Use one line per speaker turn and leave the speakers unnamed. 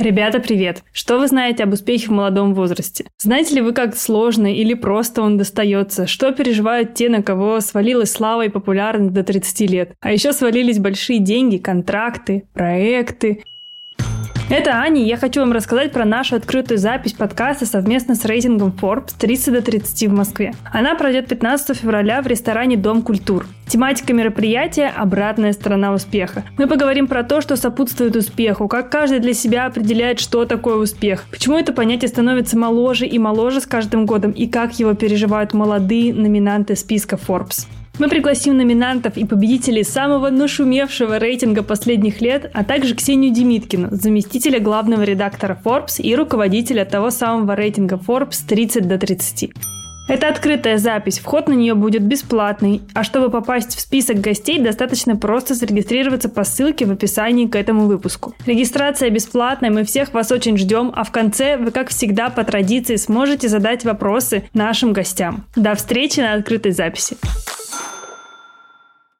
Ребята, привет! Что вы знаете об успехе в молодом возрасте? Знаете ли вы, как сложно или просто он достается? Что переживают те, на кого свалилась слава и популярность до 30 лет? А еще свалились большие деньги, контракты, проекты. Это Аня, я хочу вам рассказать про нашу открытую запись подкаста совместно с рейтингом Forbes 30 до 30 в Москве. Она пройдет 15 февраля в ресторане Дом культур. Тематика мероприятия – обратная сторона успеха. Мы поговорим про то, что сопутствует успеху, как каждый для себя определяет, что такое успех, почему это понятие становится моложе и моложе с каждым годом, и как его переживают молодые номинанты списка Forbes. Мы пригласим номинантов и победителей самого нашумевшего рейтинга последних лет, а также Ксению Демиткину, заместителя главного редактора Forbes и руководителя того самого рейтинга Forbes 30 до 30. Это открытая запись, вход на нее будет бесплатный, а чтобы попасть в список гостей, достаточно просто зарегистрироваться по ссылке в описании к этому выпуску. Регистрация бесплатная, мы всех вас очень ждем, а в конце вы, как всегда, по традиции сможете задать вопросы нашим гостям. До встречи на открытой записи.